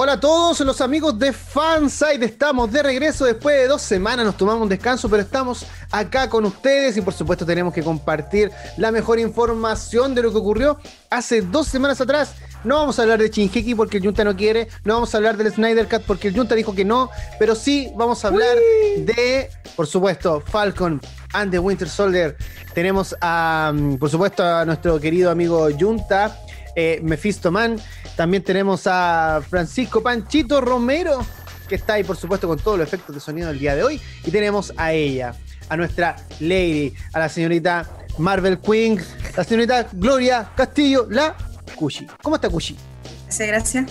Hola a todos los amigos de Fanside, estamos de regreso después de dos semanas, nos tomamos un descanso, pero estamos acá con ustedes y por supuesto tenemos que compartir la mejor información de lo que ocurrió hace dos semanas atrás. No vamos a hablar de Shinheki porque el Junta no quiere, no vamos a hablar del Snyder Cut porque el Junta dijo que no, pero sí vamos a hablar de, por supuesto, Falcon and the Winter Soldier. Tenemos a, mm, por supuesto, a nuestro querido amigo Junta, eh, Mephisto Man. También tenemos a Francisco Panchito Romero, que está ahí, por supuesto, con todos los efectos de sonido del día de hoy. Y tenemos a ella, a nuestra Lady, a la señorita Marvel Queen, la señorita Gloria Castillo, la Cushi. ¿Cómo está Cushi? Gracias, gracias.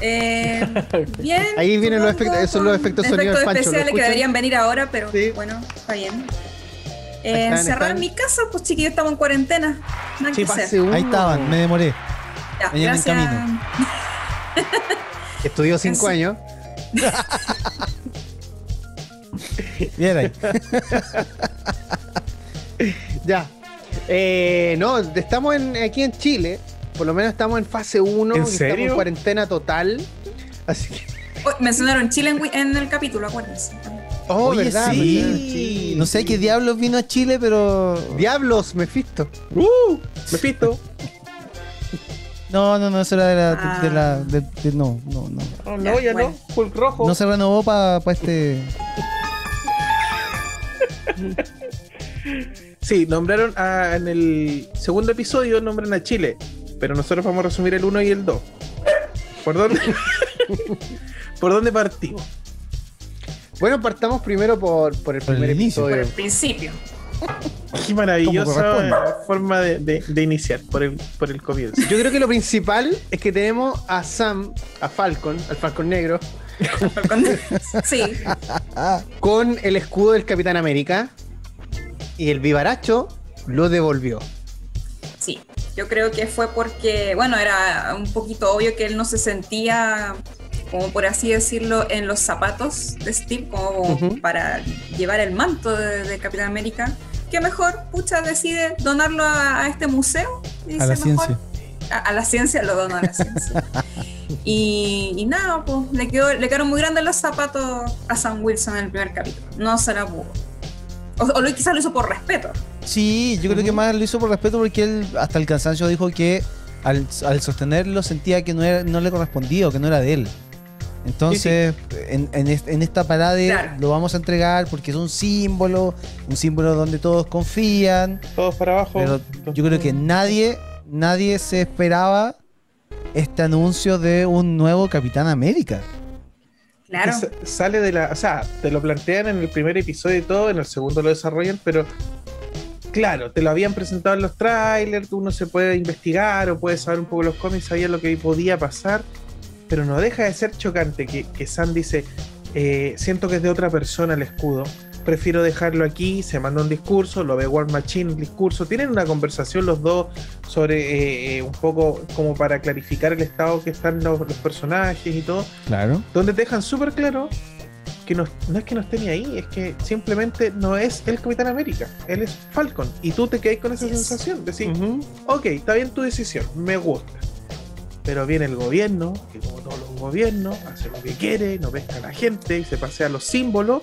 Eh, bien. Ahí vienen los efectos, esos son los efectos de sonido del Pancho. ¿lo especiales que deberían venir ahora, pero Sí. bueno, está bien. Eh, están, encerrada están. en mi casa, pues chiquillos, estamos en cuarentena. Nada Sí, que hacer. pase uno. Ahí estaban, me demoré. Ya, Venían en gracias. camino. Estudió cinco años. Bien ahí. Ya. Eh, no, estamos en- aquí en Chile. Por lo menos estamos en fase 1. ¿En Estamos en cuarentena total. Así que. Mencionaron Chile en, wi- en el capítulo, acuérdense. Oh, Oye, ¿verdad? sí. ¿verdad? Sí, No sé qué diablos vino a Chile, pero. Diablos, Mephisto. ¡Uh! Mephisto. No, no, no, eso era de la. Ah. De, la de- de- no, no, no. Oh, no, ya bueno. no. Hulk rojo. No se renovó para este. Sí, nombraron a- en el segundo episodio, nombran a Chile. Pero nosotros vamos a resumir el 1 y el 2. ¿Por dónde? ¿Por dónde partimos? Bueno, partamos primero por, por el Por el primer inicio. Por episodio. el principio. Qué maravillosa forma de, de- de iniciar por el, por el comienzo. Yo creo que lo principal es que tenemos a Sam, a Falcon, al Falcon Negro, sí, con el escudo del Capitán América. Y el vivaracho lo devolvió. sí. Yo creo que fue porque, bueno, era un poquito obvio que él no se sentía, como por así decirlo, en los zapatos de Steve, como para llevar el manto de, de Capitán América. Que mejor, pucha, decide donarlo a, a este museo. Y A la mejor, ciencia. a, a la ciencia lo donó a la ciencia. y, y nada, pues le, quedó, le quedaron muy grandes los zapatos a Sam Wilson en el primer capítulo. No se la pudo. O, o lo, quizás lo hizo por respeto. Sí, yo creo que más lo hizo por respeto porque él hasta el cansancio dijo que al, al sostenerlo sentía que no, era, no le correspondía o que no era de él. Entonces, En, en est- en esta parada Claro. lo vamos a entregar porque es un símbolo, un símbolo donde todos confían. Todos para abajo. Pero yo creo que nadie, nadie se esperaba este anuncio de un nuevo Capitán América. Claro. que sale de la. O sea, te lo plantean en el primer episodio y todo, en el segundo lo desarrollan, pero claro, te lo habían presentado en los trailers, uno se puede investigar o puede saber un poco los cómics, sabía lo que podía pasar, pero no deja de ser chocante que, que Sam dice: eh, Siento que es de otra persona el escudo. Prefiero dejarlo aquí, se manda un discurso, lo ve War Machine, el discurso, tienen una conversación los dos sobre eh, eh, un poco como para clarificar el estado que están los, los personajes y todo Claro. donde te dejan súper claro que no, no es que no esté ni ahí, es que simplemente no es el Capitán América, él es Falcon. Y tú te quedas con esa sensación, de decir, Ujú. ok, está bien tu decisión, me gusta. Pero viene el gobierno, que como todos los gobiernos, hace lo que quiere, no pesca a la gente y se pasea los símbolos.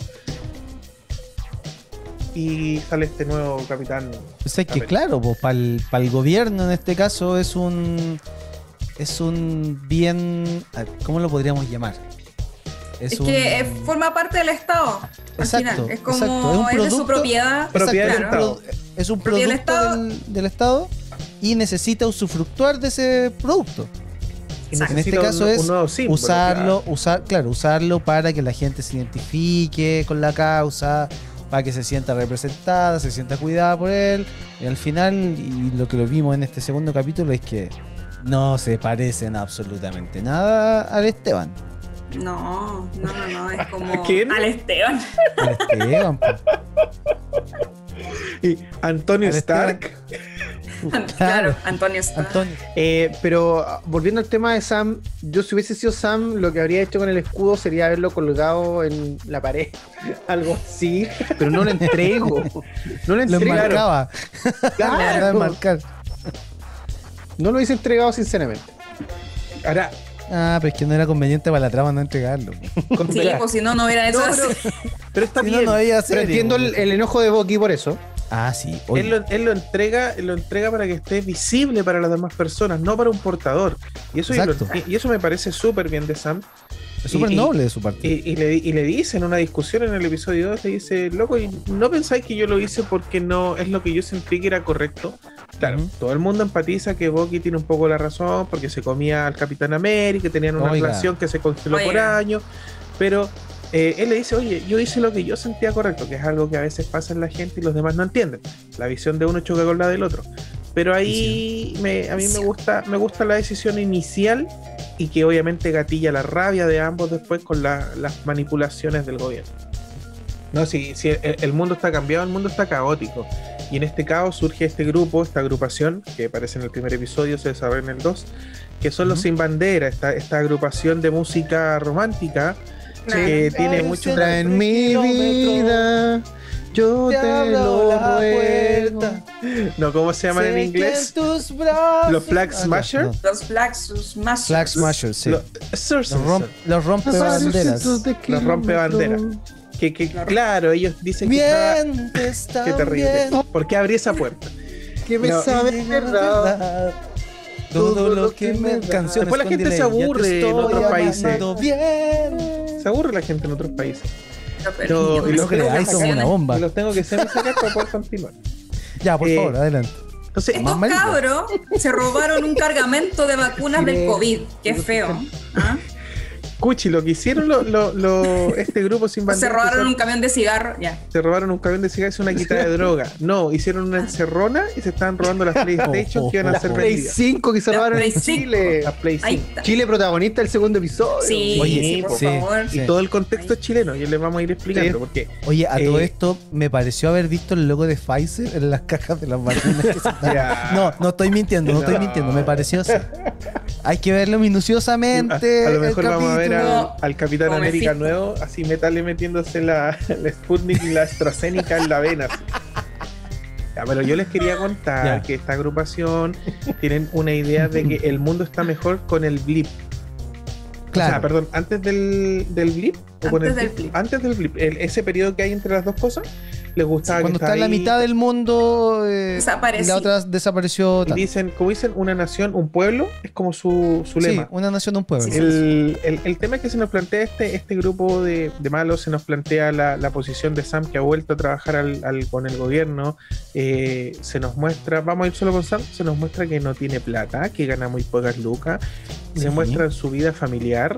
Y sale este nuevo Capitán. O sea que América. claro, para el, gobierno en este caso es un es un bien ¿cómo lo podríamos llamar? Es, un- que eh, forma parte del Estado. Al Exacto, final. Es como exacto. Es un es de su propiedad. Propiedad del Exacto, Estado. es un es producto Estado. del, del Estado y necesita usufructuar de ese producto. En este caso un- es un nuevo símbolo, usarlo, claro. usar, claro, usarlo para que la gente se identifique con la causa, para que se sienta representada, se sienta cuidada por él. Y al final, y lo que lo vimos en este segundo capítulo es que no se parecen absolutamente nada al Esteban. No, no, no, no. Es como quién? al Esteban. Al Esteban, po. Y Antonio Al Stark. Claro, Antonio está. Antonio. Eh, pero volviendo al tema de Sam, yo si hubiese sido Sam, lo que habría hecho con el escudo sería haberlo colgado en la pared, algo así, pero no lo entrego. No lo Lo entrego. enmarcaba. Claro. Lo mandaba a enmarcar. No lo hubiese entregado sinceramente. Ahora, Ah, pero es que no era conveniente para la trama no entregarlo. Con- Sí, pues si no, no hubiera hecho No, así. pero, pero está Si no, bien. no había Pero entiendo el, el enojo de Bucky por eso. Ah, sí. Él lo, él lo entrega, él lo entrega para que esté visible para las demás personas, no para un portador. Y eso, lo- y eso me parece súper bien de Sam. es súper noble de su parte. Y, y le, y le dice en una discusión en el episodio 2, le dice, loco, ¿y ¿no pensáis que yo lo hice porque no es lo que yo sentí que era correcto? Claro, todo el mundo empatiza que Bucky tiene un poco la razón porque se comía al Capitán América, tenían una Oiga. relación que se congeló por años, pero eh, él le dice, oye, yo hice lo que yo sentía correcto, que es algo que a veces pasa en la gente y los demás no entienden. La visión de uno choca con la del otro. Pero ahí me, a mí me gusta, me gusta la decisión inicial y que obviamente gatilla la rabia de ambos después con la- las manipulaciones del gobierno. No, si, si el, el mundo está cambiado, el mundo está caótico. Y en este caos surge este grupo, esta agrupación, que aparece en el primer episodio, se desarrolla en el 2, que son los. Sin Bandera, esta, esta agrupación de música romántica Que tiene Ay, mucho... en mi vida, yo Te te, lo la puerta. No, ¿cómo se llaman en Sé que inglés? tus brazos- Los Flag Ah, ya, Smasher. no. Los Flag Smashers. Flag Smashers, sí. Los, romp, los rompebanderas. Los rompebanderas. que, que, Claro. claro, ellos dicen que estaba- Bien, está Qué terrible. bien. ¿Por qué abrí esa puerta? Que me No. sabe verdad. Todo lo que me canciones Después la gente se delay, aburre en otros países. Bien. Se aburre la gente en otros países. Pero, No, y los creáis, sacar- una bomba. los tengo que sacar para poder continuar. Ya, por Eh, favor, adelante. Entonces, Estos cabros se robaron un cargamento de vacunas del COVID. Qué feo. ¿ah? Cuchi, lo que hicieron lo, lo- lo- este grupo sin Se bandera. robaron que un camión de cigarros. Ya. se robaron un camión de cigarros y una quita de droga. No, hicieron una encerrona y se estaban robando las PlayStation que iban a ser Play vendidas. 5 que se Las robaron en Play 5. Chile. Play Ahí 5. está. Chile protagonista del segundo episodio. Sí, Oye, sí, por sí. favor. Y Sí. todo el contexto es chileno, y les vamos a ir explicando Sí. porque Oye, a todo eh, esto me pareció haber visto el logo de Pfizer en las cajas de las vacunas. que se están-. No, no estoy mintiendo, no estoy mintiendo, me pareció así. Hay que verlo a, minuciosamente. a lo el mejor vamos a ver al, Capitán América nuevo, así metale metiéndose la, la Sputnik y la AstraZeneca en la vena. así. Ya, pero yo les quería contar Ya. que esta agrupación tienen una idea de que el mundo está mejor con el blip. O sea, Claro. perdón, antes del, del blip. o con Antes el del blip. Antes del blip. El- ese periodo que hay entre las dos cosas, les gustaba Cuando que está en la mitad del mundo eh, la otra desapareció. Y dicen, como dicen, una nación, un pueblo, es como su, su Sí, lema. una nación, un pueblo. Sí, sí. El, el- el tema que se nos plantea este, este grupo de, de malos, se nos plantea la, la posición de Sam que ha vuelto a trabajar al- al- con el gobierno, eh, se nos muestra, vamos a ir solo con Sam, se nos muestra que no tiene plata, que gana muy pocas lucas, se Sí. muestra su vida familiar,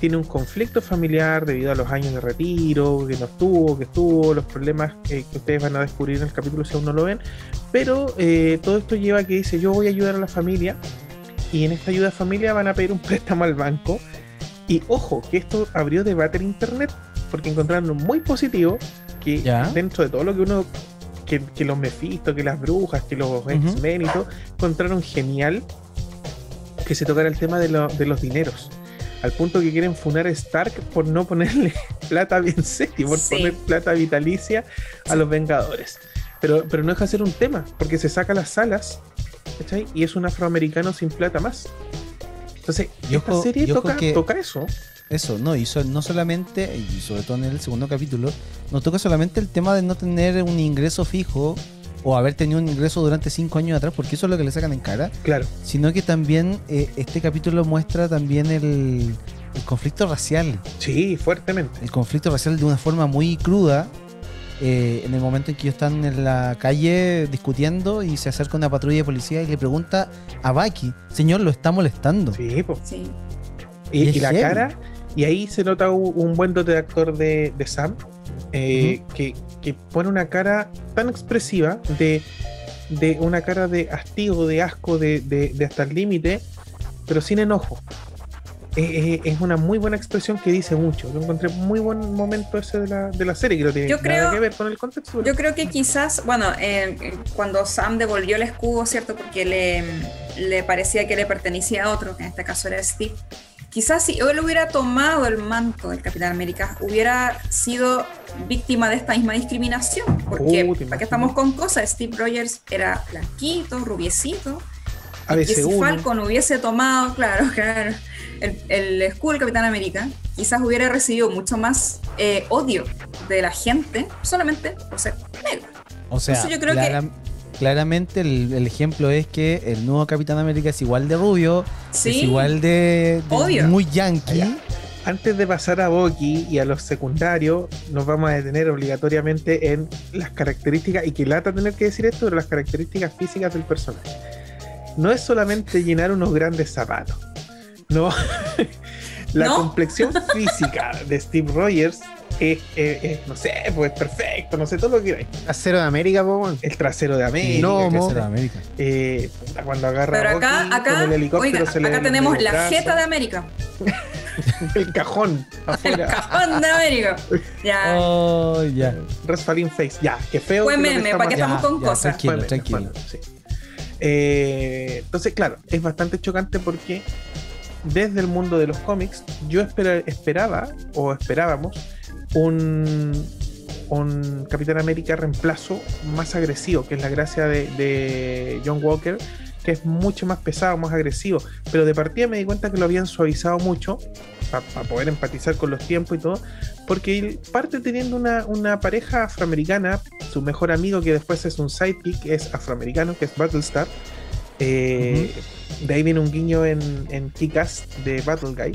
tiene un conflicto familiar debido a los años de retiro, que no estuvo, que estuvo, los problemas que, que ustedes van a descubrir en el capítulo si aún no lo ven, pero eh, todo esto lleva a que dice yo voy a ayudar a la familia y en esta ayuda a familia van a pedir un préstamo al banco y ojo que esto abrió debate en internet porque encontraron muy positivo que Ya. dentro de todo lo que uno que, que los Mephisto, que las brujas, que los X-Men y todo, encontraron genial que se tocara el tema de, lo- de los dineros. Al punto que quieren funar a Stark por no ponerle plata bien serio, por Sí. poner plata vitalicia a los Vengadores. Pero, pero no deja de ser un tema, porque se saca las alas ¿cachai? y es un afroamericano sin plata más. Entonces, Y esta serie toca, que- toca eso. Eso, no, y so- no solamente, y sobre todo en el segundo capítulo, no toca solamente el tema de no tener un ingreso fijo o haber tenido un ingreso durante cinco años atrás, porque eso es lo que le sacan en cara, Claro. sino que también eh, este capítulo muestra también el, el conflicto racial, Sí, fuertemente. el conflicto racial de una forma muy cruda. eh, en el momento en que ellos están en la calle discutiendo y se acerca una patrulla de policía y le pregunta a Baki, señor, lo está molestando. Sí, po. Sí. Y, Y es y la cara, y ahí se nota un, un buen dote de actor de, de Sam, eh, que, que pone una cara tan expresiva, de, de una cara de hastío, de asco, de, de- de hasta el límite, pero sin enojo. Eh, eh, es una muy buena expresión que dice mucho. Yo encontré muy buen momento ese de la, de la serie, que no tiene Yo nada creo- que ver con el contexto. Yo creo que quizás, bueno, eh, cuando Sam devolvió el escudo, ¿cierto? Porque le, le parecía que le pertenecía a otro, que en este caso era Steve. Quizás si él hubiera tomado el manto del Capitán América, hubiera sido víctima de esta misma discriminación. Porque, Uh, ¿para qué estamos con cosas? Steve Rogers era blanquito, rubiecito, A que si veces uno. Falcon hubiese tomado, claro, claro, el, el escudo del Capitán América, quizás hubiera recibido mucho más eh, odio de la gente solamente por ser negro. O sea, Entonces yo creo que- clara- claramente el, el ejemplo es que el nuevo Capitán América es igual de rubio, Sí, es igual de, de Obvio. muy yankee. Ya. Antes de pasar a Bucky y a los secundarios, nos vamos a detener obligatoriamente en las características, y que lata tener que decir esto, pero las características físicas del personaje. No es solamente llenar unos grandes zapatos. No. La ¿No? complexión física de Steve Rogers es, es- es, no sé, pues perfecto, no sé, todo lo que queráis. Acero de América, po. El trasero de América. No, mo- es de América. eh, cuando agarra Pero acá, acá, con el helicóptero oiga, se le acá tenemos la jeta de América. el cajón El cajón de América. Ya. Oh, ya. Rasfalín Face, ya, qué feo. Fue meme, ¿para qué estamos con cosas? Tranquilo, Fue meme, tranquilo. fue meme, sí. Eh, entonces, claro, es bastante chocante porque desde el mundo de los cómics yo espera- esperaba o esperábamos un, un Capitán América reemplazo más agresivo, que es la gracia de, de John Walker, que es mucho más pesado, más agresivo. Pero de partida me di cuenta que lo habían suavizado mucho para poder empatizar con los tiempos y todo, porque él parte teniendo una, una pareja afroamericana, su mejor amigo que después es un sidekick, es afroamericano, que es Battlestar. Eh, De ahí viene un guiño en, en Kick-Ass de Battle Guy.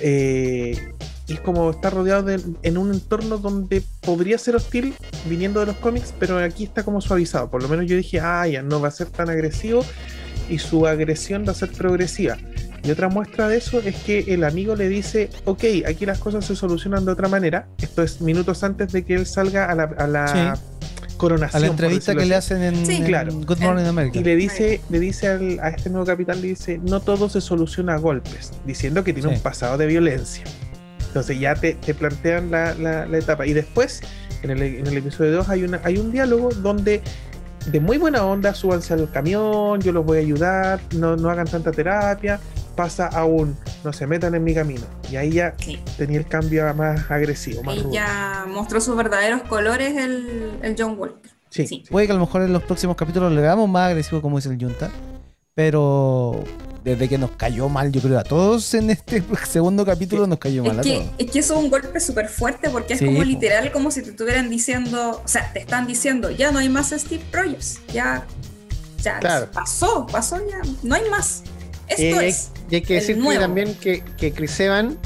Eh, y es como estar rodeado de, en un entorno donde podría ser hostil viniendo de los cómics, pero aquí está como suavizado. Por lo menos yo dije, ah, ya no va a ser tan agresivo y su agresión va a ser progresiva. Y otra muestra de eso es que el amigo le dice, ok, aquí las cosas se solucionan de otra manera. Esto es minutos antes de que él salga a la, a la coronación. A la entrevista que le hacen en, Sí. en Claro. Good Morning America. Y le dice, le dice al- a este nuevo capitán, le dice, no todo se soluciona a golpes, diciendo que tiene Sí. un pasado de violencia. Entonces ya te, te plantean la, la- la etapa. Y después, en el, en el episodio 2, hay, una, hay un diálogo donde de muy buena onda, súbanse al camión, yo los voy a ayudar, no, no hagan tanta terapia, pasa a un, no se metan en mi camino. Y ahí ya Sí. tenía el cambio más agresivo, más Y rudo. ya mostró sus verdaderos colores el, el John Walker. Sí. Sí. Puede que a lo mejor en los próximos capítulos le hagamos más agresivo como dice el Junta. Pero desde que nos cayó mal, yo creo a todos en este segundo capítulo nos cayó mal Es a que, todos. es que eso es un golpe súper fuerte porque es Sí, como literal como si te estuvieran diciendo, o sea, te están diciendo, ya no hay más Steve Rogers, ya, ya Claro. pasó, pasó ya, no hay más. Esto Eh, es. Y hay que el decir que también que, que Chris Evans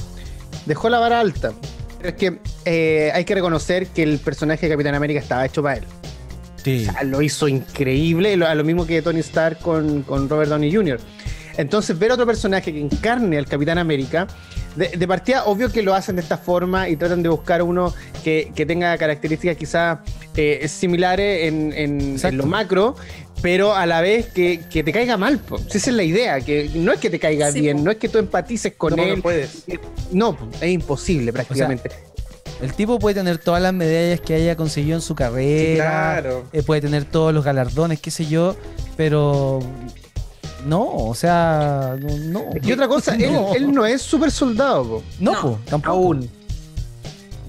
dejó la vara alta. Pero es que eh, hay que reconocer que el personaje de Capitán América estaba hecho para él. Sí. O sea, lo hizo increíble, lo- a lo mismo que Tony Stark con, con Robert Downey Jr. Entonces, ver otro personaje que encarne al Capitán América, de, de partida, obvio que lo hacen de esta forma y tratan de buscar uno que, que tenga características quizás eh, similares en, en- en Exacto. lo macro, pero a la vez que, que te caiga mal. po. Si Esa es la idea, que no es que te caiga Sí, bien, po. no es que tú empatices con No, no él. puedes. No, es imposible prácticamente. El tipo puede tener todas las medallas que haya conseguido en su carrera. Sí, claro. eh, puede tener todos los galardones, qué sé yo. Pero. No, o sea. No. no. y otra cosa, él, No. él no es super soldado. po. No, No. po, tampoco. Aún.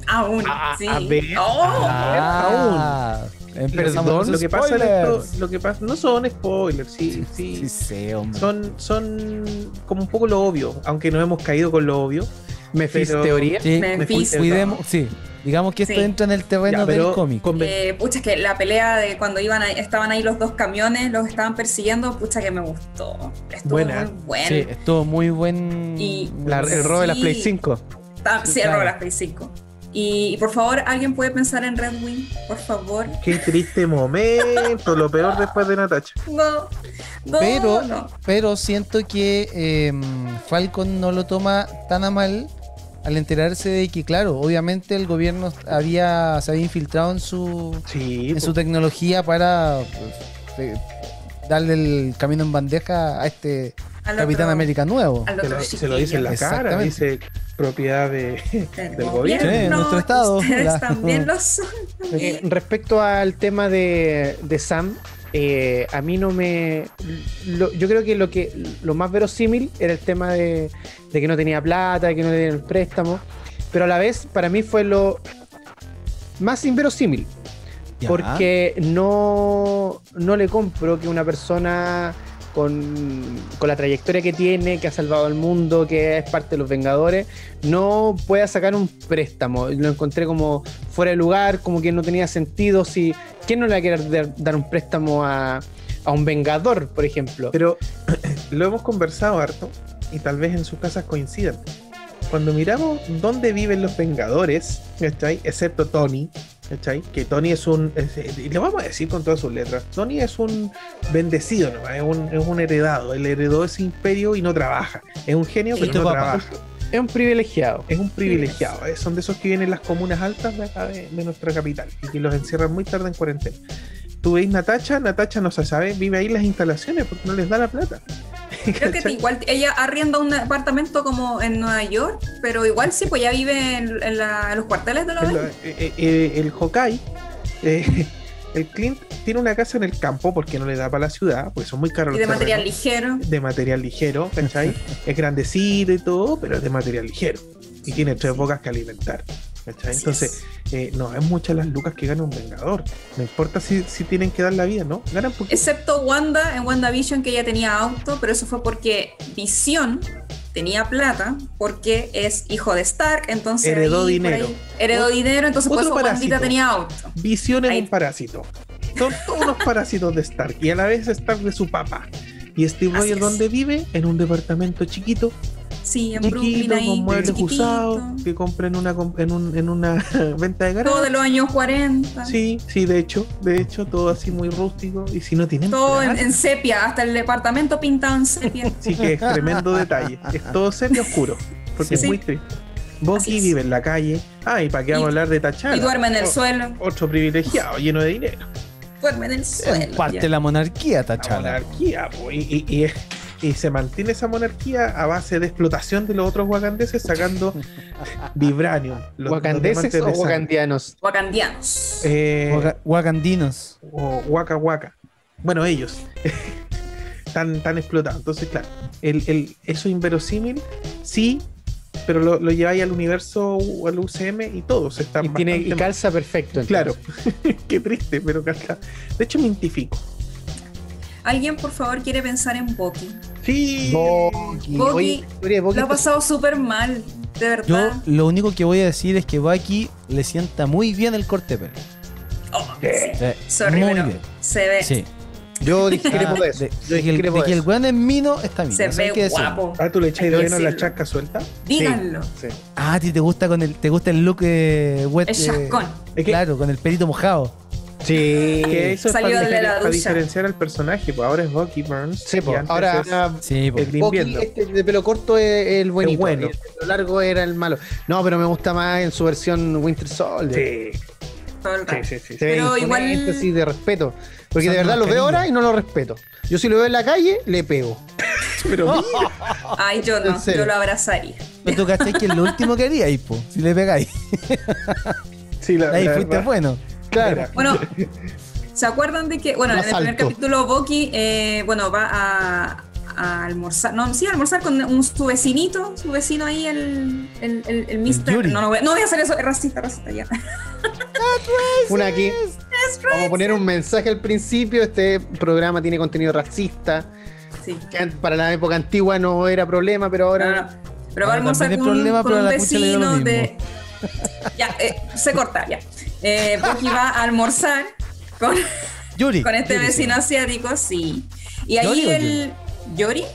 Aún, A- sí. a ver. Oh, Ah, empezamos Perdón, Lo que pasa esto, lo que pasa, no son spoilers, sí, sí, Sí, sí, hombre. son, son como un poco lo obvio, aunque no hemos caído con lo obvio. Pero- teoría. Sí, Mephisto. cuidemos, sí. Digamos que esto Sí. entra en el terreno Ya, del pero cómic. eh, pucha, es que la pelea de cuando iban ahí- estaban ahí los dos camiones, los estaban persiguiendo, pucha que me gustó. Estuvo Buena. muy bueno. Sí, estuvo muy buen. Y- La- el robo de la Sí. Play 5. Ta- Sí, el robo de la Play 5. Y, y por favor, ¿alguien puede pensar en Red Wing? Por favor. Qué triste momento, lo peor después de Natacha. No. No, Pero, no. pero siento que eh, Falcon no lo toma tan a mal al enterarse de que, claro, obviamente el gobierno había, se había infiltrado en su, Sí, en su tecnología para pues, eh, darle el camino en bandeja a este Al Capitán otro- América nuevo. se lo, se lo dice en la cara, dice propiedad de, del del gobierno. Sí, nuestro estado. Ustedes La- también lo son. Eh, respecto al tema de, de Sam, eh, a mí no me. lo- yo creo que lo que lo más verosímil era el tema de, de que no tenía plata, de que no le dieron el préstamo. Pero a la vez, para mí fue lo más inverosímil. Porque no, no le compro que una persona con, con la trayectoria que tiene, que ha salvado al mundo, que es parte de los Vengadores, no pueda sacar un préstamo. Lo encontré como fuera de lugar, como que no tenía sentido. Si, ¿Quién no le va a querer dar, un préstamo a, a un Vengador, por ejemplo? Pero lo hemos conversado harto y tal vez en sus casas coincidan. Cuando miramos dónde viven los Vengadores, ¿cachai? Excepto Tony, ¿cachai? Que Tony es un. es- y lo vamos a decir con todas sus letras. Tony es un bendecido, ¿no? Es un, es un heredado. Él heredó ese imperio y no trabaja. Es un genio, pero no papá. trabaja. Es un privilegiado. Es un privilegiado. eh, Son de esos que vienen en las comunas altas de, acá de, de nuestra capital y que los encierran muy tarde en cuarentena. Tú veis Natacha, Natacha no se sabe, vive ahí en las instalaciones porque no les da la plata. Creo que igual ella arrienda un apartamento como en Nueva York, pero igual sí, pues ya vive en, en la- en los cuarteles de El, Avengers. eh, eh, eh, el Hawkeye, eh, el Clint tiene una casa en el campo porque no le da para la ciudad, porque son muy caros Y los de material terrenos. ligero. De material ligero, ¿cachai? es grandecito y todo, pero es de material ligero. Y tiene tres bocas que alimentar. Entonces, eh, no es muchas las lucas que gana un Vengador. No importa si, si tienen que dar la vida, ¿no? Ganan poquito. Excepto Wanda en WandaVision, que ella tenía auto, pero eso fue porque Visión tenía plata, porque es hijo de Stark, entonces. Heredó ahí, dinero. ahí, heredó dinero, entonces por eso Wandita tenía auto. Visión es Ahí. un parásito. Son todos unos parásitos de Stark. Y a la vez Stark de su papá. Y Steve Rogers, es. ¿dónde vive? En un departamento chiquito, Sí, en Brooklyn ahí, con muebles usados, que compra en una, en un- en una venta de Todo garaje. de los años 40. Sí, sí, de hecho, de hecho, todo así muy rústico. Y si no tienen Todo en, en sepia, hasta el departamento pintado en sepia. sí que es tremendo detalle. Es todo serio oscuro, porque Sí. es muy triste. Es. vive en la calle. Ah, y para qué vamos a hablar de Tachana. y duerme en el O- suelo. Otro privilegiado, lleno de dinero. Duerme en el suelo. Parte ya. de la monarquía, La Tachala. monarquía, po, y, y- y- y se mantiene esa monarquía a base de explotación de los otros wakandeses sacando vibranium. los- los ¿Wakandeses diamantes o wakandianos? Wakandianos. Eh, Waka- Wakandinos. o Waka Waka. Bueno, ellos. tan, tan explotados. Entonces, claro, el, el- eso inverosímil, sí, pero lo, lo lleváis al universo, al UCM y todos están Y, tiene, y calza perfecto. Claro, qué triste, pero calza. De hecho, me identifico. ¿Alguien, por favor, quiere pensar en Bucky? Sí. Oye, de Bucky Lo ha pasado súper mal, de Yo verdad. lo único que voy a decir es que Bucky le sienta muy bien el corte de pelo. Oh, Sí. sí. Sí, Sorry, muy pero bien. se ve, Sí. Yo discrepo Ah, de eso. de, Yo de que el, discrepo de de que el eso. weón es mino, está bien. se que ve guapo. Ah, tú le echáis de que menos la chasca suelta. Díganlo. Sí. Ah, a ti te gusta con el, te gusta el look eh, wet. El eh, chascón. Que, Claro, con el pelito mojado. Sí. que eso es Salió para, de la para diferenciar al personaje. Pues ahora es Bucky Burns. Sí, antes ahora, es ahora Sí, po. el de Bucky, este de pelo corto es el buenito. bueno. y el pelo largo era el malo. No, pero me gusta más en su versión Winter Soldier. Sí, sí, sí, Pero igual- sí, de respeto. Porque de verdad lo veo ahora y no lo respeto. Yo si lo veo en la calle, le pego. Pero Ay, yo no, yo lo abrazaría. Pero tú cachai que es lo último que haríais, po. Si le pegáis. sí, la, Ahí la fuiste bueno. Claro. Bueno, ¿se acuerdan de que, bueno, en el primer alto. capítulo Bucky, eh, bueno, va a, a almorzar, no, sí, a almorzar con un, su vecinito, su vecino ahí, el, el, el. Yuri. No, no voy, a- no voy a hacer eso, es racista, racista, ya. Una aquí. Vamos a poner un mensaje al principio. Este programa tiene contenido racista. Sí. Que para la época antigua no era problema, pero No, no, ahora. no. Pero va a Ahora almorzar con, problema, con un vecino de. Ya, eh, se corta, ya. Eh, Bucky va a almorzar con, Yuri. con este Yuri, vecino sí. asiático, sí. Y ¿Yori ahí el. Voy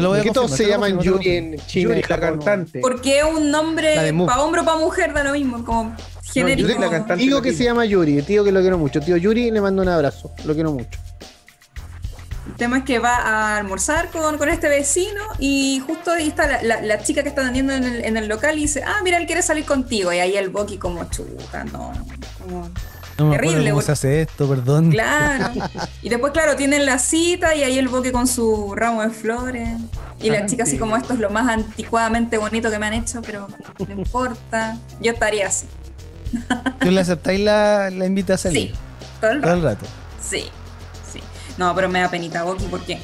¿Por qué todos se llaman Yuri en China Yuri, la cantante. Porque es un nombre para hombre o para mujer, da lo mismo, como genérico. Yuri, la cantante. Tío que latina. se llama Yuri, tío que lo quiero mucho. Tío Yuri, le mando un abrazo. Lo quiero mucho. El tema es que va a almorzar con, con este vecino y justo ahí está la, la- la chica que está atendiendo en el, en el local y dice, ah, mira, él quiere salir contigo. Y ahí el Bucky como chuta, no, como... No me Terrible, cómo se hace esto, perdón. Claro. Y después, claro, tienen la cita y ahí el Bucky con su ramo de flores. Y la chica así sí. como esto es lo más anticuadamente bonito que me han hecho, pero no importa. Yo estaría así. ¿Tú le aceptáis la, la invitación? Sí, todo el Todo rato. el rato. Sí. No, pero me da penita Bucky porque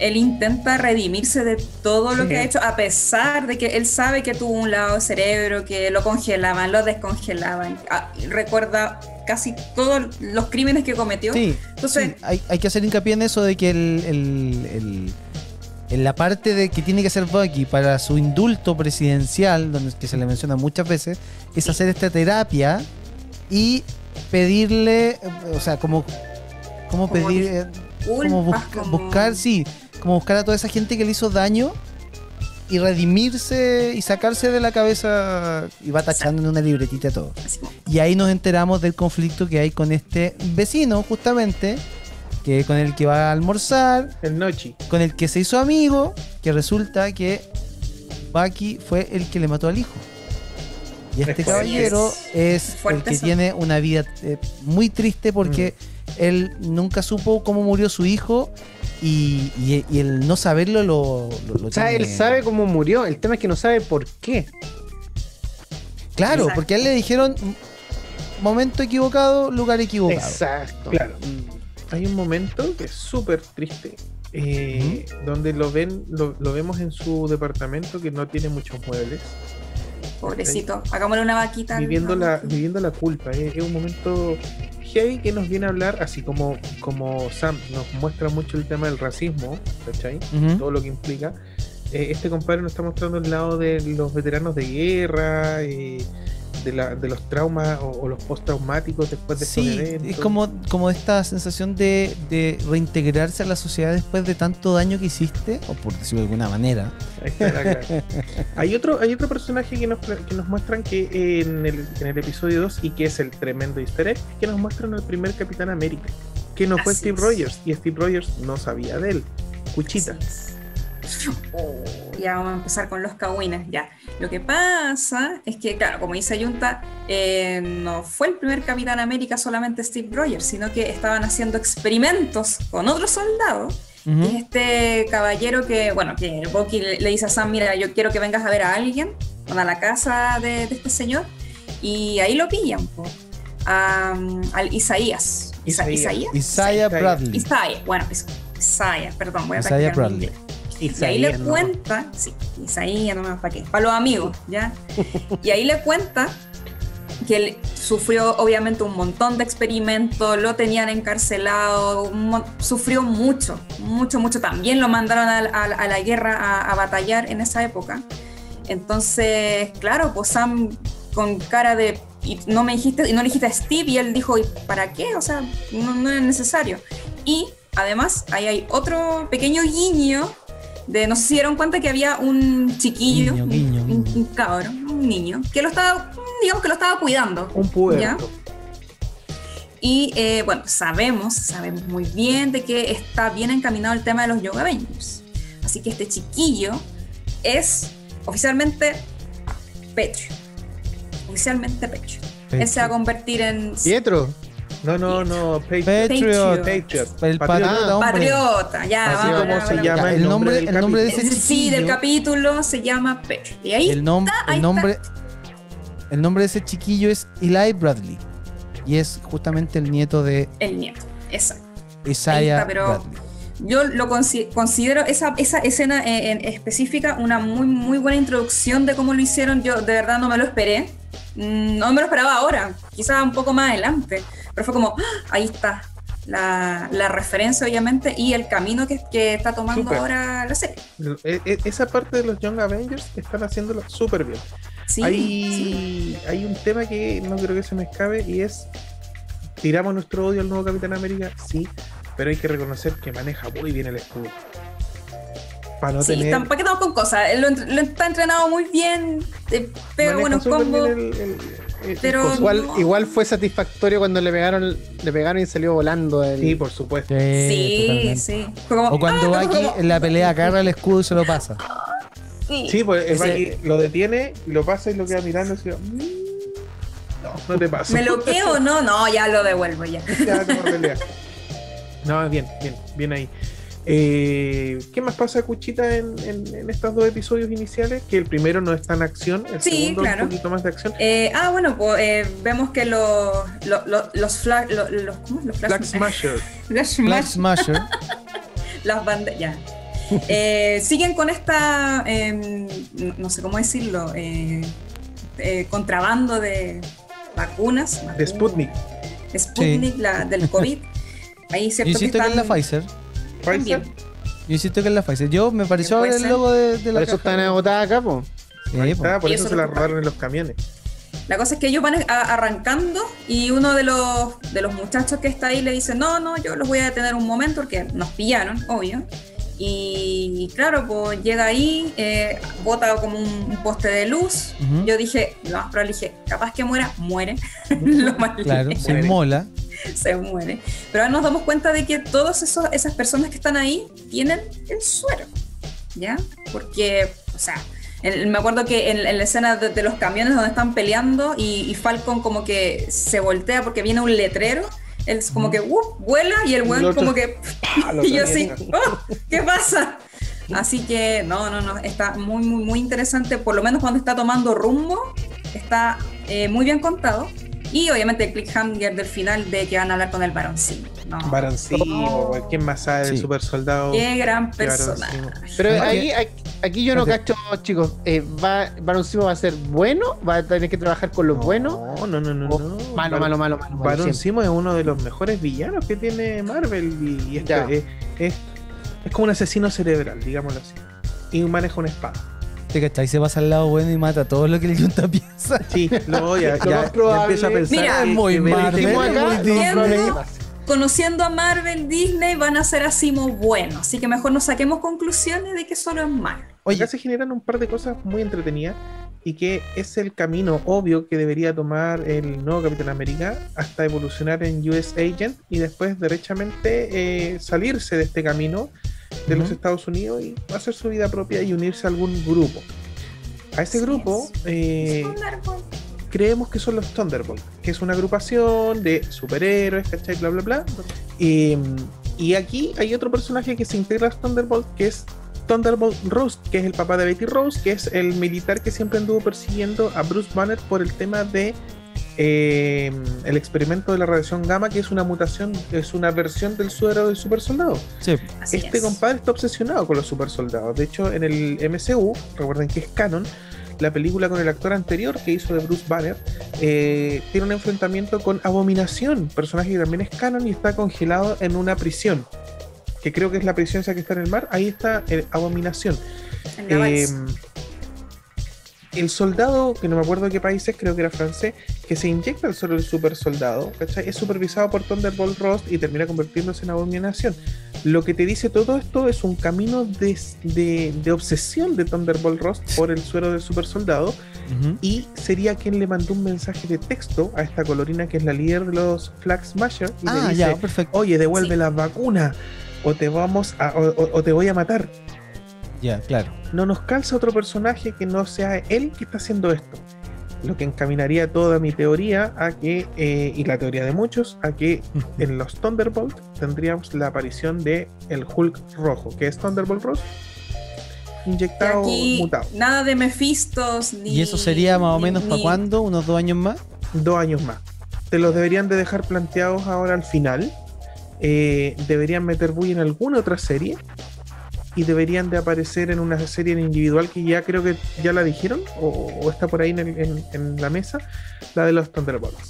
él intenta redimirse de todo lo Sí. que ha hecho, a pesar de que él sabe que tuvo un lado de cerebro, que lo congelaban, lo descongelaban. Ah, recuerda casi todos los crímenes que cometió. Sí, Entonces- sí, hay, hay que hacer hincapié en eso de que el, el- el- en la parte de que tiene que hacer Bucky para su indulto presidencial, donde que se le menciona muchas veces, es hacer esta terapia y pedirle, eh, o sea, como, como Como pedir, como Culpas, busca- como- buscar, sí, como buscar a toda esa gente que le hizo daño y redimirse y sacarse de la cabeza y va tachando en una libretita todo. Y ahí nos enteramos del conflicto que hay con este vecino, justamente, que con el que va a almorzar, El Nochi. con el que se hizo amigo, que resulta que Bucky fue el que le mató al hijo. Y este caballero es el que eso. tiene una vida eh, muy triste porque él nunca supo cómo murió su hijo y, y- y el no saberlo lo, lo, lo O sea, él sabe cómo murió. El tema es que no sabe por qué. Claro, Exacto. porque a él le dijeron momento equivocado, lugar equivocado. Exacto. Claro. Mm. Hay un momento que es súper triste. eh, Donde lo ven, lo, lo vemos en su departamento que no tiene muchos muebles. pobrecito, hagámosle una vaquita. viviendo la, viviendo la culpa. Es, es un momento heavy que nos viene a hablar, así como, como Sam nos muestra mucho el tema del racismo, ¿cachai? Todo lo que implica. Eh, este compadre nos está mostrando el lado de los veteranos de guerra, eh, de, la, de los traumas o, o los postraumáticos después de estos Sí, eventos. es como, como esta sensación de, de reintegrarse a la sociedad después de tanto daño que hiciste, o por decirlo de alguna manera. Ahí está hay, otro, hay otro personaje que nos, que nos muestran que en el, en el episodio 2 y que es el tremendo easter egg, que nos muestran al primer Capitán América, que no fue Steve es. Rogers y Steve Rogers no sabía de él. Cuchita. Así. Oh, ya vamos a empezar con los cagüines. Ya. Lo que pasa es que, claro, como dice Junta, eh, no fue el primer Capitán América solamente Steve Rogers, sino que estaban haciendo experimentos con otros soldados. Y es este caballero que, bueno, que Bucky le, le dice a Sam, mira, yo quiero que vengas a ver a alguien, a la casa de, de este señor, y ahí lo pillan, po, a, al Isaías. Isa- Isaías. Isaías. Bradley. Isaiah, bueno, Isaiah, perdón, voy a mi Bradley. Y ahí le ¿no? cuenta, sí, Isaías, no para qué, para los amigos, ¿ya? Y ahí le cuenta que él sufrió obviamente un montón de experimentos, lo tenían encarcelado, sufrió mucho, mucho, mucho. También lo mandaron a, a- a la guerra a, a batallar en esa época. Entonces, claro, pues Sam con cara de y no me dijiste y no le dijiste a Steve y él dijo ¿y para qué? O sea, no, no es necesario. Y además ahí hay otro pequeño guiño de no sé si se dieron cuenta que había un chiquillo, Guiño, un- guiño, un, un cabrón, un niño que lo estaba, digamos que lo estaba cuidando. Un ¿Ya? puberto. Y eh, bueno, sabemos, sabemos muy bien de que está bien encaminado el tema de los Yoga Avengers. Así que este chiquillo es oficialmente Petrio. Oficialmente Petrio. Él se va a convertir en Pietro. No, no, no. Patriot. Patriot. Patriot. El Patriota. patriota, hombre. patriota. Ya, Así vamos, como vamos, se vamos. llama Ya, el, nombre- del el nombre de ese Sí, del capítulo se llama Petrio. Y ahí El, nom- está, ahí el nombre el nombre de ese chiquillo es Eli Bradley y es justamente el nieto de el nieto. Exacto. Isaiah está, pero- Bradley. Yo lo consi- considero esa, esa escena en específica una muy, muy buena introducción de cómo lo hicieron. Yo de verdad no me lo esperé. Mm, No me lo esperaba ahora, quizás un poco más adelante. Pero fue como, ¡ah! ahí está la, la referencia, obviamente, y el camino que, que está tomando ahora la serie. E- e- Esa parte de los Young Avengers están haciéndolo súper bien. Sí, hay, sí. hay un tema que no creo que se me escabe y es tiramos nuestro odio al nuevo Capitán América, sí, pero hay que reconocer que maneja muy bien el escudo. Para no Sí, tener está- ¿para qué estamos con cosas? Lo, lo está entrenado muy bien, eh, pega buenos combos. el- el pero-. Igual, no. igual fue satisfactorio cuando le pegaron, le pegaron y salió volando. El... Sí, por supuesto. Sí, sí. Como, O cuando ah, en la pelea agarra el escudo y se lo pasa. Sí. Sí, pues el Ese- Bucky lo detiene, lo pasa y lo queda mirando así. "Mm, No, no te pasa. ¿Me lo quedo o no? No, ya lo devuelvo ya. Ya te voy a pelear. No, bien, bien, bien ahí. Eh, ¿Qué más pasa, Cuchita, en, en- en estos dos episodios iniciales? Que el primero no está en acción, el Sí, segundo claro. un poquito más de acción. Eh, ah, bueno, pues eh, vemos que los, los, los, los, fla- los, los, ¿cómo? Los Black flash- Smasher. Flash Black Smash, Smasher. las bandas, ya. Eh, siguen con esta, eh, no sé cómo decirlo, eh, eh, contrabando de vacunas. De. Sputnik. Sputnik, la del COVID. Ahí cierto que insisto que es la están Pfizer. Yo insisto que es la Pfizer. Yo me pareció el logo de, de Por la eso caja. están agotadas acá, po. Sí, Ahí po. está, por Y eso eso se la robaron en los camiones. La cosa es que ellos van arrancando y uno de los, de los muchachos que está ahí le dice, no, no, yo los voy a detener un momento porque nos pillaron, obvio. Y, claro, pues llega ahí, eh, bota como un, poste de luz. Yo dije, lo más probable dije, capaz que muera, muere. lo más Claro, se Muere. se muere. Pero ahora nos damos cuenta de que todas esas personas que están ahí tienen el suero. ¿Ya? Porque, o sea, en- me acuerdo que en, en la escena de, de los camiones donde están peleando y, y Falcon como que se voltea porque viene un letrero, él es como que uh, vuela y el weón como que Ah, y yo así. "Oh, ¿qué pasa? Así que no, no, no, está muy, muy, muy interesante, por lo menos cuando está tomando rumbo, está eh, muy bien contado. Y obviamente el cliffhanger del final de que van a hablar con el varoncino. No, Barancimo, güey, ¿quién más sabe Sí. super soldado? qué gran personaje. Pero ahí, aquí, aquí yo no cacho, chicos. Eh, va, ¿Barón Simo va a ser bueno? ¿Va a tener que trabajar con los buenos? No, no, no, no. O no. Malo, Bar- malo, malo, malo. malo, Baron siempre. Simo es uno de los mejores villanos que tiene Marvel y, y es, es- es como un asesino cerebral, digámoslo así. Y maneja una espada. ¿Te cachai? Se pasa al lado bueno y mata todo lo que le junta piensa. Sí, luego ya, Lo ya, ya probable- empiezo a pensar Mira, muy que Marvel. Muy Disney. es pase. Conociendo a Marvel, Disney van a ser así muy buenos. Así que mejor no saquemos conclusiones de que solo es malo. Oye, Acá se generan un par de cosas muy entretenidas y que es el camino obvio que debería tomar el nuevo Capitán América hasta evolucionar en US Agent y después derechamente eh, salirse de este camino de los. Estados Unidos y hacer su vida propia y unirse a algún grupo. A ese grupo es. eh, creemos que son los Thunderbolts, que es una agrupación de superhéroes, ¿cachai? Bla, bla, bla. Y, y aquí hay otro personaje que se integra a los Thunderbolts, que es Thunderbolt Rose, que es el papá de Betty Rose, que es el militar que siempre anduvo persiguiendo a Bruce Banner por el tema de eh, el experimento de la radiación gamma, que es una mutación, es una versión del suero del super soldado. sí, Así Este es. compadre está obsesionado con los super soldados. De hecho, en el MCU, recuerden que es canon, la película con el actor anterior que hizo de Bruce Banner eh, tiene un enfrentamiento con Abominación, personaje que también es canon y está congelado en una prisión. Que creo que es la prisión esa que está en el mar. Ahí está eh, Abominación. En. Eh, el soldado, que no me acuerdo de qué país es, creo que era francés, que se inyecta el suero del super soldado, ¿cachai? es supervisado por Thunderbolt Ross y termina convirtiéndose en abominación. Lo que te dice todo esto es un camino de, de- de obsesión de Thunderbolt Ross por el suero del super soldado y sería quien le mandó un mensaje de texto a esta colorina que es la líder de los Flag Smasher y le Ah, dice, ya, perfecto. oye, devuelve Sí. las vacunas o te vamos a, o- o- o te voy a matar Ya, claro. no nos calza otro personaje que no sea él que está haciendo esto. Lo que encaminaría toda mi teoría a que, eh, y la teoría de muchos, a que en los Thunderbolt tendríamos la aparición de el Hulk rojo, que es Thunderbolt Ross, Y inyectado, aquí mutado. nada de Mephistos ni. ¿Y eso sería más o ni- menos para cuándo? ¿Unos dos años más? Dos años más. Te los deberían de dejar planteados ahora al final. Eh, deberían meter Bull en alguna otra serie. Y deberían de aparecer en una serie en individual que ya creo que ya la dijeron. O, o está por ahí en, el- en- en la mesa. La de los Thunderbolts.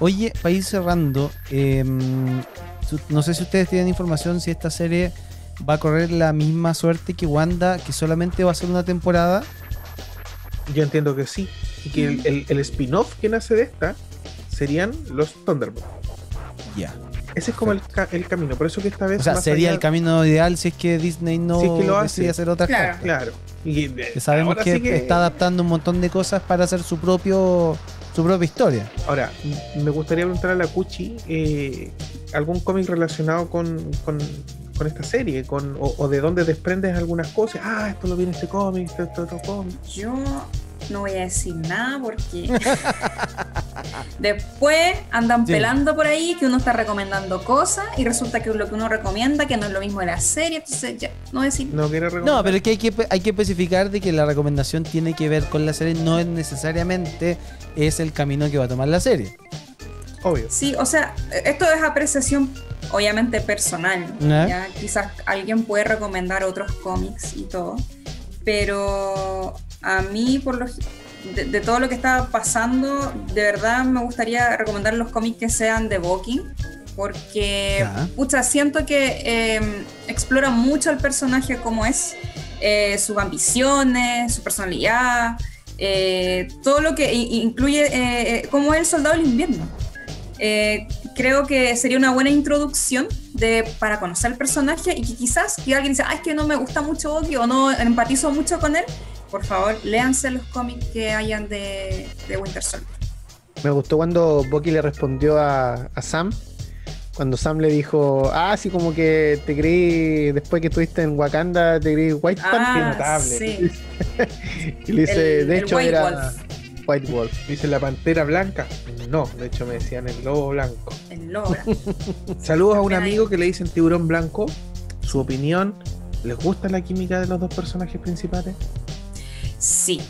Oye, para ir cerrando, em, no sé si ustedes tienen información si esta serie va a correr la misma suerte que Wanda, que solamente va a ser una temporada. Yo entiendo que sí. Y que el, el- el spin-off que nace de esta serían los Thunderbolts. Ya. Ese es como el, ca- el camino. Por eso que esta vez. O sea, sería allá- el camino ideal si es que Disney no Si es que lo hace. decide hacer otras Claro. cosas. Claro. Y, eh, Que sabemos que, sí que- está adaptando un montón de cosas para hacer su propio su propia historia. Ahora, me gustaría preguntar a la Cuchi eh, algún cómic relacionado con, con, con esta serie, con, o, o de dónde desprendes algunas cosas. Ah, esto lo viene este cómic, esto, esto otro cómic. Yo no voy a decir nada porque después andan Sí. pelando por ahí que uno está recomendando cosas y resulta que lo que uno recomienda que no es lo mismo de la serie, entonces ya, no voy a decir No quiero recomendar. No, pero es que hay que, hay que especificar de que la recomendación tiene que ver con la serie, no es necesariamente es el camino que va a tomar la serie. Obvio. Sí, o sea, esto es apreciación obviamente personal. ¿Eh? ¿ya? Quizás alguien puede recomendar otros cómics y todo, pero a mí por lo de, de todo lo que está pasando, de verdad me gustaría recomendar los cómics que sean de Bucky, porque, pucha, siento que eh, explora mucho el personaje como es, eh, sus ambiciones, su personalidad, eh, todo lo que incluye eh, cómo es el soldado del invierno. Eh, creo que sería una buena introducción de, para conocer el personaje y que quizás que alguien dice, ah, es que no me gusta mucho Bucky o no empatizo mucho con él, por favor, léanse los cómics que hayan de, de Winter Soldier. Me gustó cuando Bucky le respondió a, a Sam. Cuando Sam le dijo, ah, sí, como que te creí, después que estuviste en Wakanda, te creí White Panther. Ah, notable. sí, Y le dice, el- de el hecho White era Wolf. White Wolf. Dice la pantera blanca. No, de hecho me decían el lobo blanco. el Logra. Saludos a un hay- amigo que le dicen tiburón blanco. Su opinión. ¿Les gusta la química de los dos personajes principales? Sí.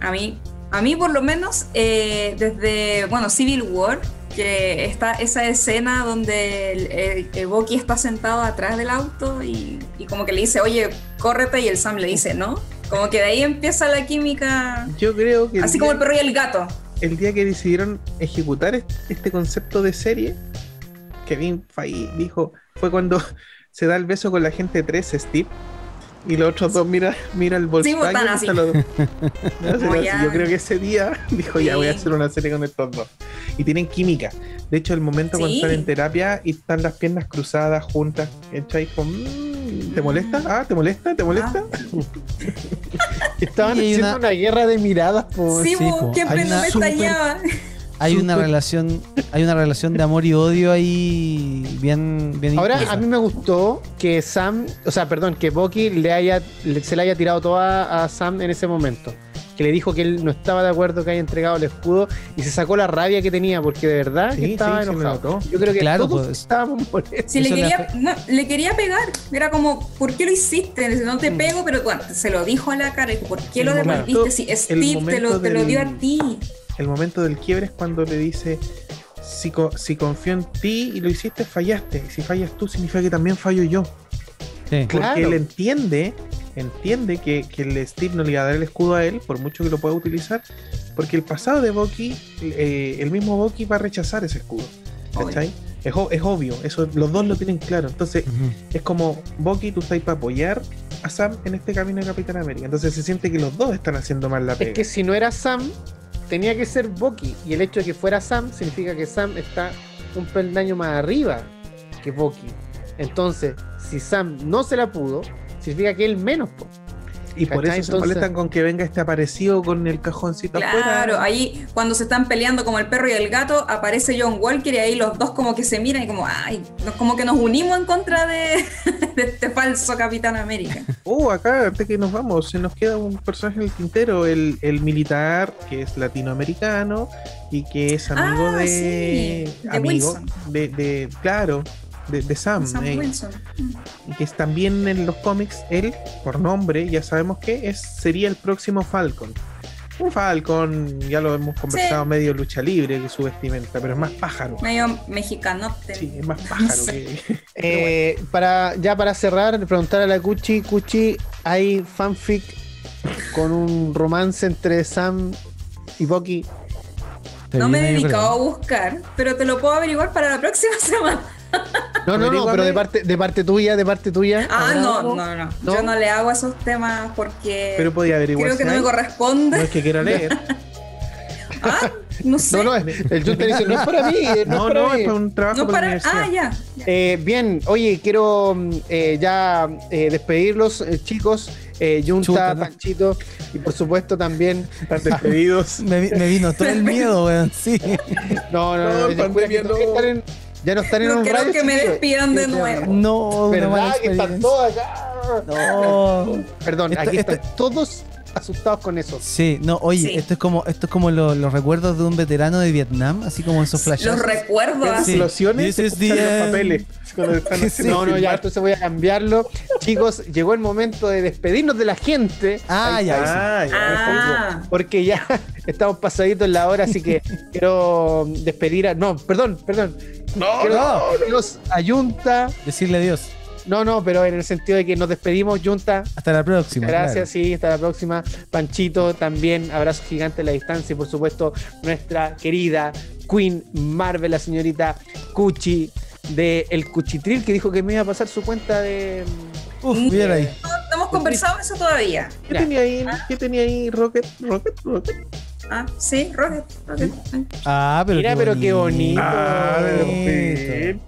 A mí, a mí por lo menos, eh, desde, bueno, Civil War, que está esa escena donde el, el- el Bucky está sentado atrás del auto y, y como que le dice, oye, córrete, y el Sam le dice, ¿no? Como que de ahí empieza la química, Yo creo que así como el perro y el gato. el día que decidieron ejecutar est- este concepto de serie, Kevin Feige dijo, fue cuando se da el beso con la gente 3, Steve, y los otros dos mira, mira el Volkswagen. están y así. los. No. Yo creo que ese día dijo, ya voy a Sí. hacer una serie con estos dos. Y tienen química. De hecho, el momento cuando Sí. están en terapia y están las piernas cruzadas, juntas, mm, ¿Te molesta? Ah, ¿te molesta? ¿Te molesta? Estaban Y haciendo una- una... guerra de miradas, po. sí, sí, po, siempre Hay no una me súper- estallaba. Hay una relación, hay una relación de amor y odio ahí bien, bien Ahora, intensa. a mí me gustó que Sam, o sea, perdón, que Bucky le haya, le- se le haya tirado toda a Sam en ese momento. Que le dijo que él no estaba de acuerdo que haya entregado el escudo y se sacó la rabia que tenía, porque de verdad Sí, que estaba sí, enojado. Yo creo que Claro, todos pues. estábamos molestos. Si le Eso le quería, no, le quería pegar, era como, ¿por qué lo hiciste? No Mm. te pego, pero bueno, se lo dijo a la cara, dijo, ¿por qué El lo momento- devolviste? Si Steve te lo, te lo dio a del- ti. El momento del quiebre es cuando le dice, si, co- si confío en ti y lo hiciste, fallaste. Si fallas tú, significa que también fallo yo. Sí. Porque Claro. él entiende, entiende que, que el Steve no le iba a dar el escudo a él, por mucho que lo pueda utilizar, porque el pasado de Bucky, eh, el mismo Bucky va a rechazar ese escudo. ¿Cachai? Es, es obvio, eso los dos lo tienen claro. Entonces, es como Bucky, tú estás para apoyar a Sam en este camino de Capitán América. Entonces se siente que los dos están haciendo mal la pega. Es que si no era Sam, tenía que ser Bucky. Y el hecho de que fuera Sam significa que Sam está un peldaño más arriba que Bucky. Entonces, si Sam no se la pudo, significa que él menos. po. y por eso se Entonces- molestan con que venga este aparecido con el cajoncito Claro, afuera. ahí cuando se están peleando como el perro y el gato, aparece John Walker y ahí los dos como que se miran y como, ay, como que nos unimos en contra de, de este falso Capitán América. Oh, acá, antes que nos vamos, se nos queda un personaje en el tintero, el, el militar, que es latinoamericano y que es amigo Ah, de. sí, de amigo Wilson. de, de- Claro, de, de Sam. Sam eh, Wilson. que es también en los cómics, él, por nombre, ya sabemos que es, sería el próximo Falcon. Un Falcon, ya lo hemos conversado, Sí. medio lucha libre que su vestimenta, pero es más pájaro. Medio mexicano. Sí, es más pájaro que. Eh, para, ya para cerrar, preguntar a la Cuchi, Cuchi, ¿hay fanfic con un romance entre Sam y Bucky? No me he dedicado a buscar, pero te lo puedo averiguar para la próxima semana. No, no, no, pero de parte, de parte tuya, de parte tuya. Ah, ¿habrá no, no, no, ¿No? Yo no le hago esos temas porque Pero podía averiguar. creo que no me No corresponde. es que quiera leer. Ah, no sé. No, no, el Junta dice, no es para mí, no, No, es para no, mí. es para un trabajo No para la. Ah, ya. Eh, bien, oye, quiero eh, ya eh, despedirlos, eh, chicos. Eh, Junta, Chuta, ¿no? Panchito y por supuesto también. Están despedidos. Me, vi- me vino todo el miedo, weón. Sí. No, no, No, no, que no. Ya no están en No un radio, que me despidan de nuevo. No, ¿Verdad que están todos acá? No. Perdón, Esta- aquí están todos asustados con eso. Sí, no, oye, Sí. esto es como, esto es como lo- los recuerdos de un veterano de Vietnam, así como esos flashes. Los recuerdo Las así. Sí. explosiones the escuchan los papeles. Cuando están haciendo No, no, ya, entonces voy a cambiarlo. Chicos, llegó el momento de despedirnos de la gente. Ah, ya. Ah, ya. Ah, Porque ya estamos pasaditos en la hora, así que quiero despedir a. No, perdón, perdón. No, Quiero no, despedirnos a Junta, Decirle adiós. No, no, pero en el sentido de que nos despedimos, Junta. Hasta la próxima. Gracias, sí, hasta la próxima. Panchito, también abrazo gigante a la distancia y por supuesto nuestra querida Queen Marvel, la señorita Cuchi de El Cuchitril, que dijo que me iba a pasar su cuenta de... claro. Uf, bien ahí. No, no hemos conversado eso todavía. ¿Qué Ya. tenía ahí? ¿Qué tenía ahí? Rocket, Rocket, Rocket. Ah, sí, Rocket. Rocket. Ah, pero Mira, pero qué bonito. Ah, pero sí.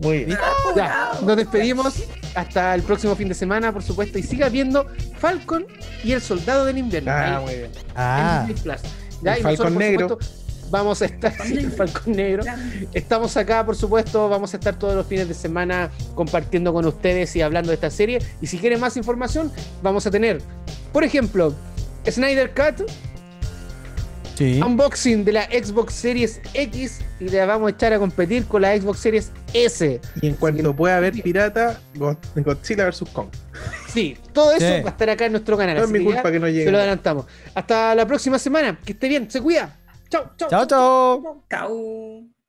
Muy bien. Ya, nos despedimos hasta el próximo fin de semana, por supuesto, y siga viendo Falcon y el Soldado del Invierno. Ah, ahí, muy bien. Ah, en Disney Plus. Ya, El y nosotros, Falcon por negro. supuesto, Vamos a estar, sí, el Falcon Negro. Estamos acá, por supuesto, vamos a estar todos los fines de semana compartiendo con ustedes y hablando de esta serie. Y si quieren más información, vamos a tener, por ejemplo, Snyder Cut, sí. unboxing de la Xbox Series X y la vamos a echar a competir con la Xbox Series S. Y en cuanto pueda haber pirata, Go- Godzilla vs. Kong. Sí, todo eso Sí. va a estar acá en nuestro canal. No es mi que culpa ya que no Se llegue. lo adelantamos. Hasta la próxima semana. Que esté bien, se cuida. Chao, chao. Chao, chao. Chao.